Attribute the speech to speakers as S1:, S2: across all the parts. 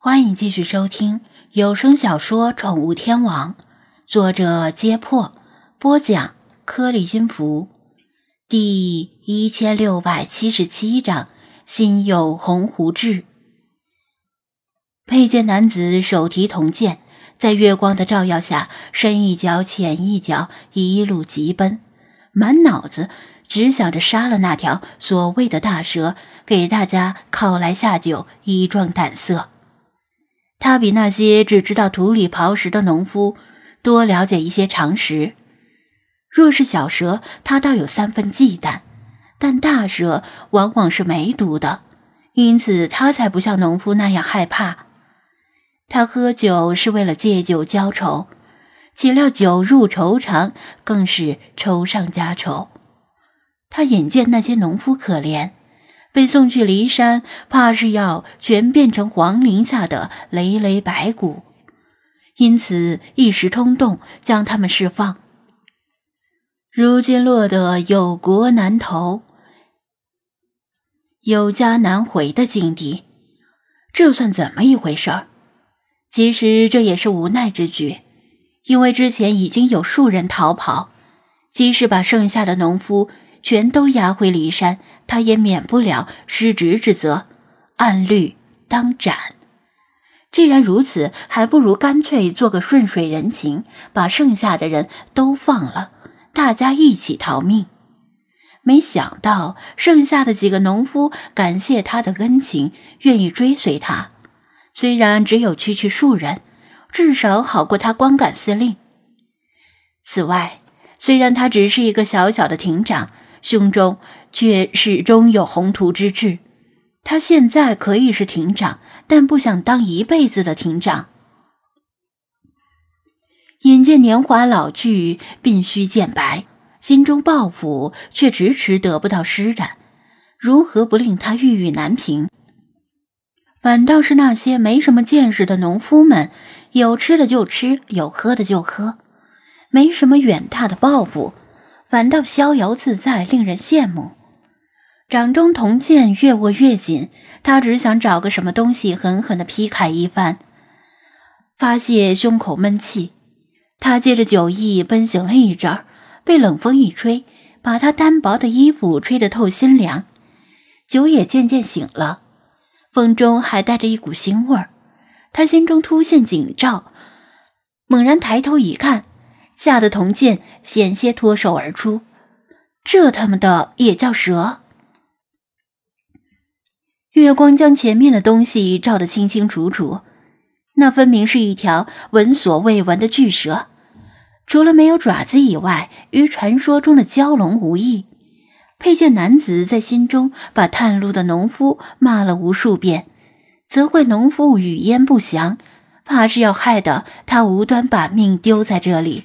S1: 欢迎继续收听有声小说《宠物天王》，作者：揭破，播讲：颗粒金福，第一千六百七十七章：心有鸿鹄志。佩剑男子手提铜剑，在月光的照耀下，深一脚浅一脚，一路疾奔，满脑子只想着杀了那条所谓的大蛇，给大家犒来下酒，以壮胆色。他比那些只知道土里刨食的农夫多了解一些常识。若是小蛇，他倒有三分忌惮；但大蛇往往是没毒的，因此他才不像农夫那样害怕。他喝酒是为了借酒浇愁，岂料酒入愁肠，更是愁上加愁。他眼见那些农夫可怜。被送去骊山，怕是要全变成黄陵下的累累白骨，因此一时冲动将他们释放。如今落得有国难投、有家难回的境地，这算怎么一回事儿？其实这也是无奈之举，因为之前已经有数人逃跑，即使把剩下的农夫。全都押回骊山，他也免不了失职之责，按律当斩。既然如此，还不如干脆做个顺水人情，把剩下的人都放了，大家一起逃命。没想到，剩下的几个农夫感谢他的恩情，愿意追随他。虽然只有区区数人，至少好过他光杆司令。此外，虽然他只是一个小小的亭长。胸中却始终有宏图之志。他现在可以是亭长，但不想当一辈子的亭长。眼见年华老去，鬓须渐白，心中抱负却迟迟得不到施展，如何不令他郁郁难平？反倒是那些没什么见识的农夫们，有吃的就吃，有喝的就喝，没什么远大的抱负。反倒逍遥自在，令人羡慕。掌中铜剑越握越紧，他只想找个什么东西狠狠地劈开一番，发泄胸口闷气。他借着酒意奔行了一阵，被冷风一吹，把他单薄的衣服吹得透心凉。酒也渐渐醒了，风中还带着一股腥味儿。他心中突现警兆，猛然抬头一看。吓得铜剑险些脱手而出，这他妈的也叫蛇！月光将前面的东西照得清清楚楚，那分明是一条闻所未闻的巨蛇，除了没有爪子以外，与传说中的蛟龙无异。佩剑男子在心中把探路的农夫骂了无数遍，责怪农夫语焉不详，怕是要害得他无端把命丢在这里。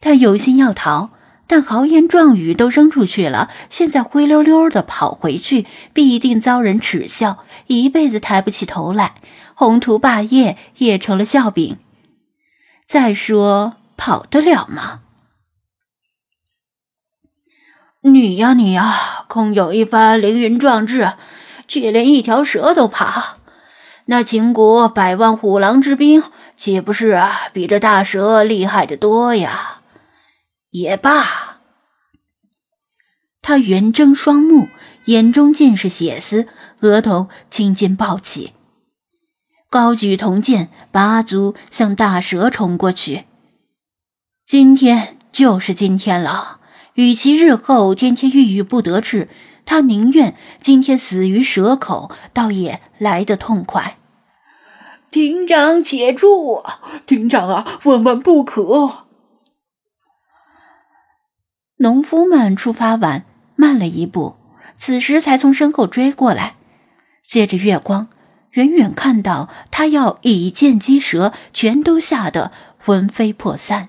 S1: 他有心要逃，但豪言壮语都扔出去了，现在灰溜溜的跑回去，必定遭人耻笑，一辈子抬不起头来，宏图霸业也成了笑柄。再说，跑得了吗？你呀，你呀，空有一番凌云壮志，却连一条蛇都怕。那秦国百万虎狼之兵，岂不是比这大蛇厉害的多呀？也罢，他圆睁双目，眼中尽是血丝，额头青筋暴起，高举铜剑，拔足向大蛇冲过去。今天就是今天了，与其日后天天郁郁不得志，他宁愿今天死于蛇口，倒也来得痛快。
S2: 庭长，且住！庭长啊，万万不可！
S1: 农夫们出发晚，慢了一步，此时才从身后追过来。借着月光，远远看到他要以剑击蛇，全都吓得魂飞魄散。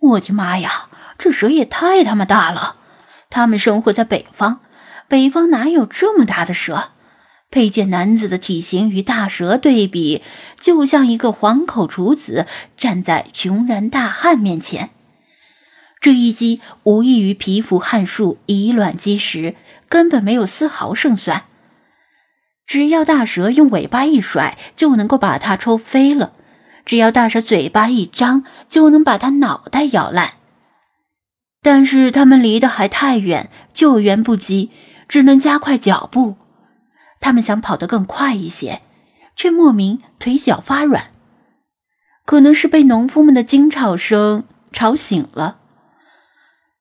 S1: 我的妈呀，这蛇也太他妈大了！他们生活在北方，北方哪有这么大的蛇？佩剑男子的体型与大蛇对比，就像一个黄口处子站在穷人大汉面前。这一击无异于蚍蜉撼树，以卵击石，根本没有丝毫胜算。只要大蛇用尾巴一甩，就能够把它抽飞了；只要大蛇嘴巴一张，就能把它脑袋咬烂。但是他们离得还太远，救援不及，只能加快脚步。他们想跑得更快一些，却莫名腿脚发软，可能是被农夫们的惊吵声吵醒了。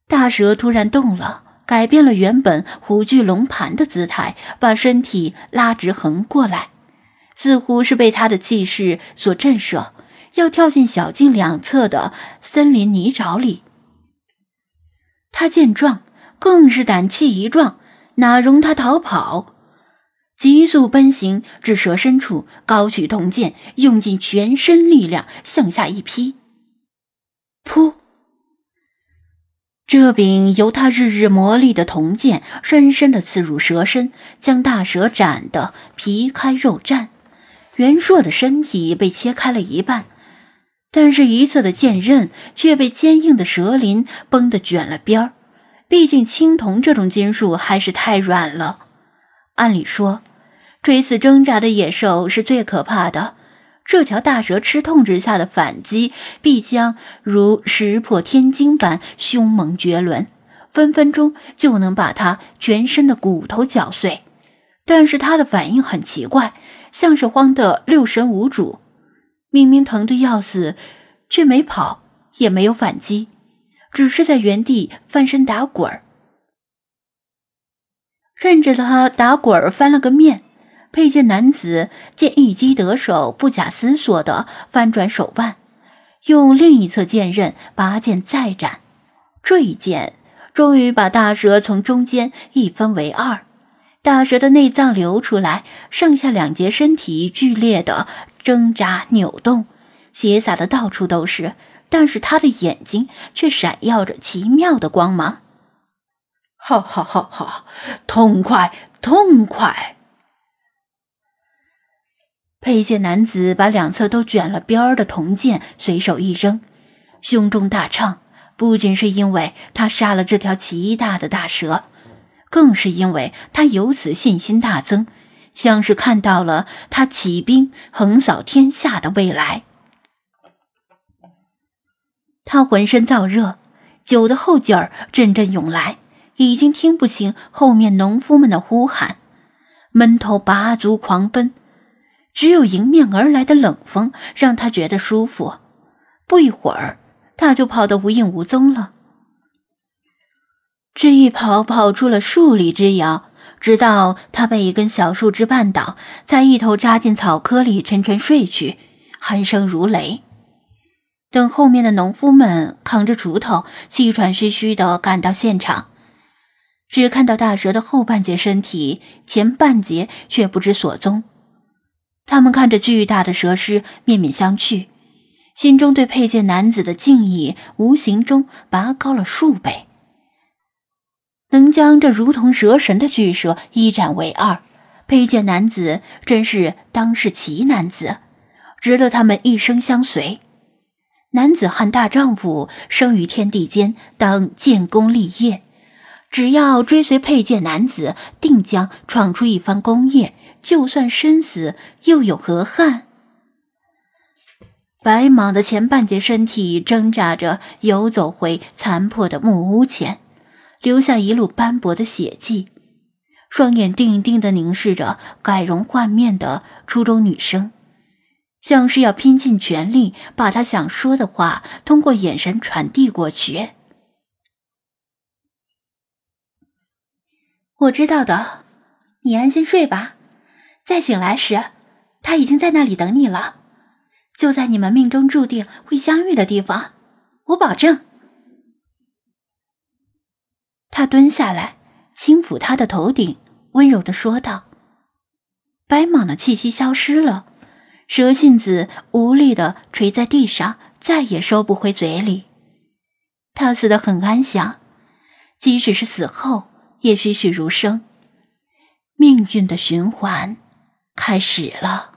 S1: 大蛇突然动了，改变了原本虎踞龙盘的姿态，把身体拉直横过来，似乎是被他的气势所震慑，要跳进小径两侧的森林泥沼里。他见状，更是胆气一壮，哪容他逃跑？急速奔行至蛇身处，高举铜剑，用尽全身力量向下一劈。噗！这柄由他日日磨砺的铜剑，深深的刺入蛇身，将大蛇斩得皮开肉绽，袁硕的身体被切开了一半。但是，一侧的剑刃却被坚硬的蛇鳞绷得卷了边儿。毕竟，青铜这种金属还是太软了。按理说，垂死挣扎的野兽是最可怕的。这条大蛇吃痛之下的反击，必将如石破天惊般凶猛绝伦，分分钟就能把它全身的骨头绞碎。但是，它的反应很奇怪，像是慌得六神无主。明明疼得要死，却没跑，也没有反击，只是在原地翻身打滚儿。任着他打滚儿翻了个面，佩剑男子见一击得手，不假思索地翻转手腕，用另一侧剑刃拔剑再斩。这一剑终于把大蛇从中间一分为二，大蛇的内脏流出来，上下两节身体剧烈的。挣扎扭动，血洒的到处都是，但是他的眼睛却闪耀着奇妙的光芒。
S2: 哈哈哈哈！痛快，痛快！
S1: 佩剑男子把两侧都卷了边儿的铜剑随手一扔，胸中大畅。不仅是因为他杀了这条奇大的大蛇，更是因为他由此信心大增。像是看到了他起兵横扫天下的未来，他浑身燥热，酒的后劲儿阵阵涌来，已经听不清后面农夫们的呼喊，闷头拔足狂奔，只有迎面而来的冷风让他觉得舒服。不一会儿，他就跑得无影无踪了。这一跑，跑出了数里之遥。直到他被一根小树枝绊倒，才一头扎进草窠里沉沉睡去，鼾声如雷。等后面的农夫们扛着锄头，气喘吁吁地赶到现场，只看到大蛇的后半截身体，前半截却不知所踪。他们看着巨大的蛇尸，面面相觑，心中对佩剑男子的敬意无形中拔高了数倍。能将这如同蛇神的巨蛇一斩为二，佩剑男子真是当世奇男子，值得他们一生相随。男子汉大丈夫，生于天地间，当建功立业。只要追随佩剑男子，定将闯出一番功业。就算身死，又有何憾？白蟒的前半截身体挣扎着游走回残破的木屋前。留下一路斑驳的血迹，双眼定定地凝视着改容换面的初中女生，像是要拼尽全力把她想说的话通过眼神传递过去。我知道的，你安心睡吧。再醒来时，他已经在那里等你了，就在你们命中注定会相遇的地方，我保证。他蹲下来，轻抚他的头顶，温柔的说道：“白蟒的气息消失了，蛇信子无力的垂在地上，再也收不回嘴里。他死得很安详，即使是死后，也栩栩如生。命运的循环开始了。”